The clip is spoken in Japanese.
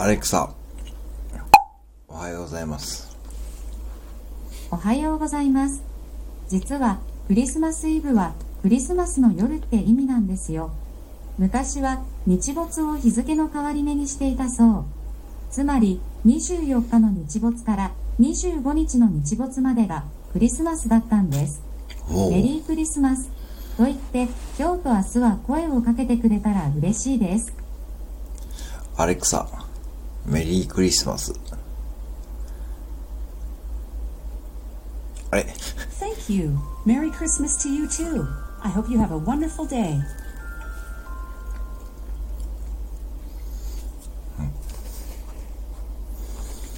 アレクサ、おはようございます。おはようございます。実はクリスマスイブはクリスマスの夜って意味なんですよ。昔は日没を日付の変わり目にしていたそう。つまり24日の日没から25日の日没までがクリスマスだったんです。おメリークリスマスと言って今日と明日は声をかけてくれたら嬉しいです。アレクサ、メリークリスマス。あれ Thank you. Merry Christmas to you too. I hope you have a wonderful day.